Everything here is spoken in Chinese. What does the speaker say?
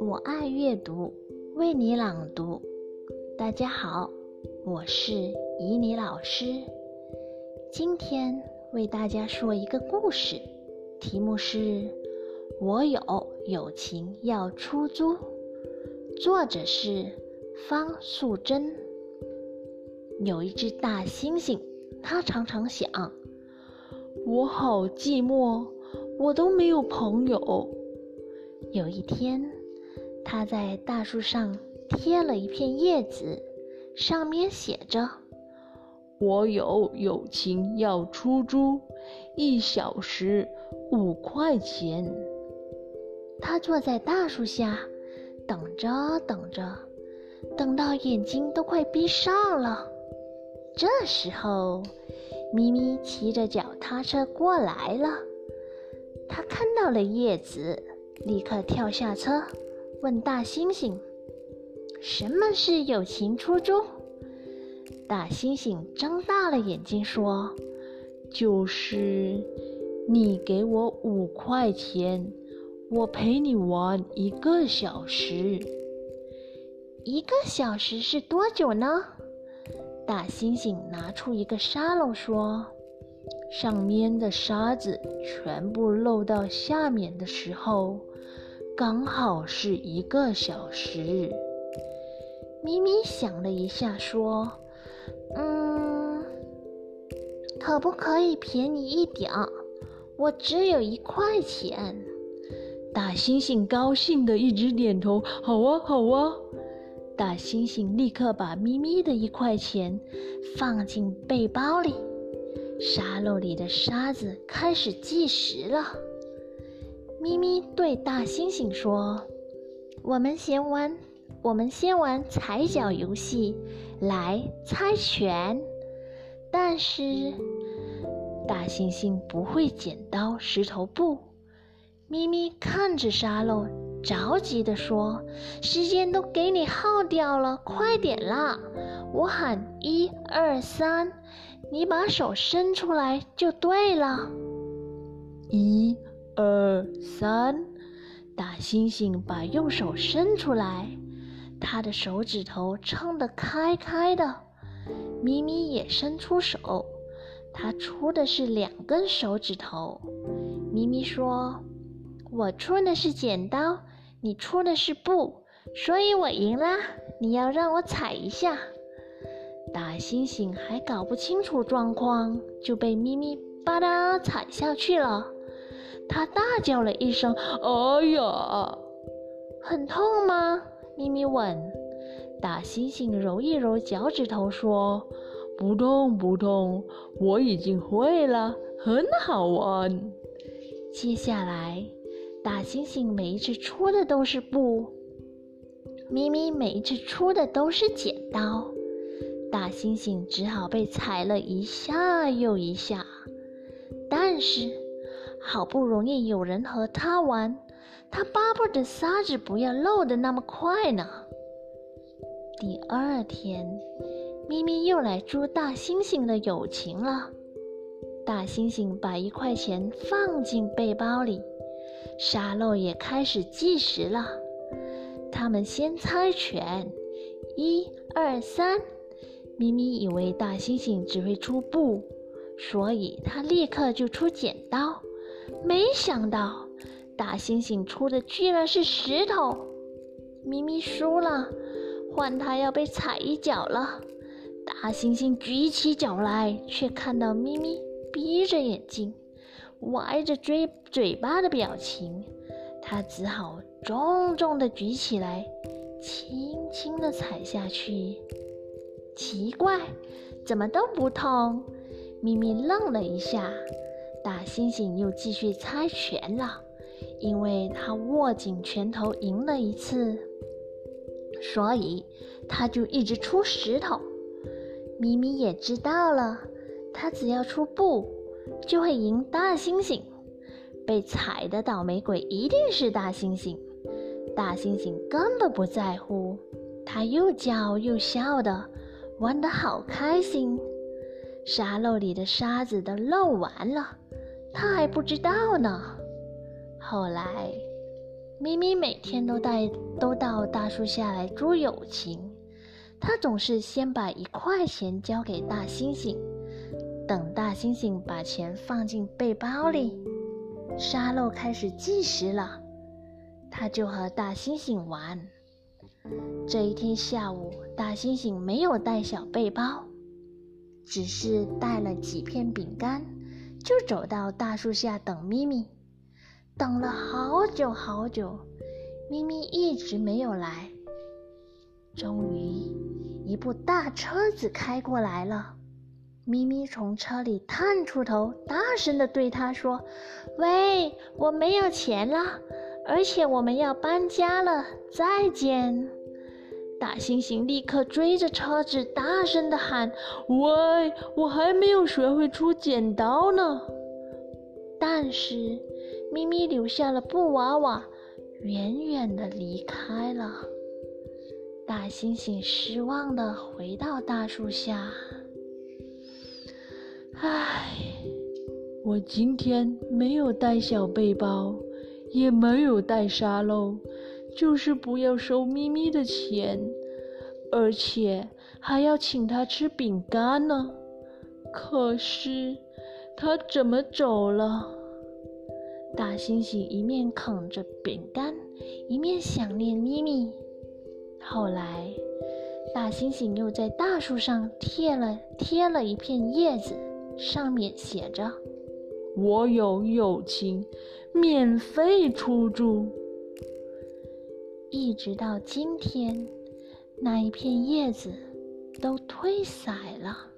我爱阅读，为你朗读。大家好，我是怡妮老师，今天为大家说一个故事，题目是《我有友情要出租》，作者是方素珍。有一只大猩猩，它常常想：我好寂寞，我都没有朋友。有一天。他在大树上贴了一片叶子，上面写着：“我有友情要出租，一小时五块钱。”他坐在大树下，等着等着，等到眼睛都快闭上了。这时候，咪咪骑着脚踏车过来了，他看到了叶子，立刻跳下车。问大猩猩：“什么是友情出租？”大猩猩睁大了眼睛说：“就是你给我五块钱，我陪你玩一个小时。一个小时是多久呢？”大猩猩拿出一个沙漏说：“上面的沙子全部漏到下面的时候。”刚好是一个小时。咪咪想了一下，说：“嗯，可不可以便宜一点？我只有一块钱。”大猩猩高兴的一直点头：“好啊，好啊！”大猩猩立刻把咪咪的一块钱放进背包里，沙漏里的沙子开始计时了。咪咪对大猩猩说：“我们先玩，我们先玩踩脚游戏，来猜拳。但是大猩猩不会剪刀石头布。”咪咪看着沙漏，着急地说：“时间都给你耗掉了，快点啦！我喊一二三，你把手伸出来就对了。一。”二三，大猩猩把右手伸出来，他的手指头撑得开开的。咪咪也伸出手，他出的是两根手指头。咪咪说：“我出的是剪刀，你出的是布，所以我赢啦。你要让我踩一下。”大猩猩还搞不清楚状况，就被咪咪吧嗒踩下去了。他大叫了一声：“哎呀，很痛吗？”咪咪问。大猩猩揉一揉脚趾头说：“不痛不痛，我已经会了，很好玩。”接下来，大猩猩每一次出的都是布，咪咪每一次出的都是剪刀，大猩猩只好被踩了一下又一下。但是。好不容易有人和他玩，他巴不得沙子不要漏的那么快呢。第二天，咪咪又来捉大猩猩的友情了。大猩猩把一块钱放进背包里，沙漏也开始计时了。他们先猜拳，一二三。咪咪以为大猩猩只会出布，所以他立刻就出剪刀。没想到，大猩猩出的居然是石头。咪咪输了，换他要被踩一脚了。大猩猩举起脚来，却看到咪咪闭着眼睛、歪着嘴嘴巴的表情，他只好重重的举起来，轻轻的踩下去。奇怪，怎么都不痛？咪咪愣了一下。大猩猩又继续猜拳了，因为他握紧拳头赢了一次，所以他就一直出石头。咪咪也知道了，他只要出布就会赢大猩猩。被踩的倒霉鬼一定是大猩猩，大猩猩根本不在乎，它又叫又笑的，玩得好开心。沙漏里的沙子都漏完了。它还不知道呢。后来，咪咪每天都带都到大树下来捉友情。他总是先把一块钱交给大猩猩，等大猩猩把钱放进背包里，沙漏开始计时了，他就和大猩猩玩。这一天下午，大猩猩没有带小背包，只是带了几片饼干，就走到大树下等咪咪。等了好久好久，咪咪一直没有来。终于，一部大车子开过来了。咪咪从车里探出头，大声地对他说：“喂，我没有钱了，而且我们要搬家了，再见！”大猩猩立刻追着车子，大声地喊：“喂，我还没有学会出剪刀呢！”但是，咪咪留下了布娃娃，远远地离开了。大猩猩失望地回到大树下。唉，我今天没有带小背包，也没有带沙漏，就是不要收咪咪的钱，而且还要请他吃饼干呢。可是他怎么走了？大猩猩一面啃着饼干，一面想念咪咪。后来，大猩猩又在大树上贴了贴了一片叶子，上面写着：“我有友情，免费出租。”一直到今天，那一片叶子都褪色了。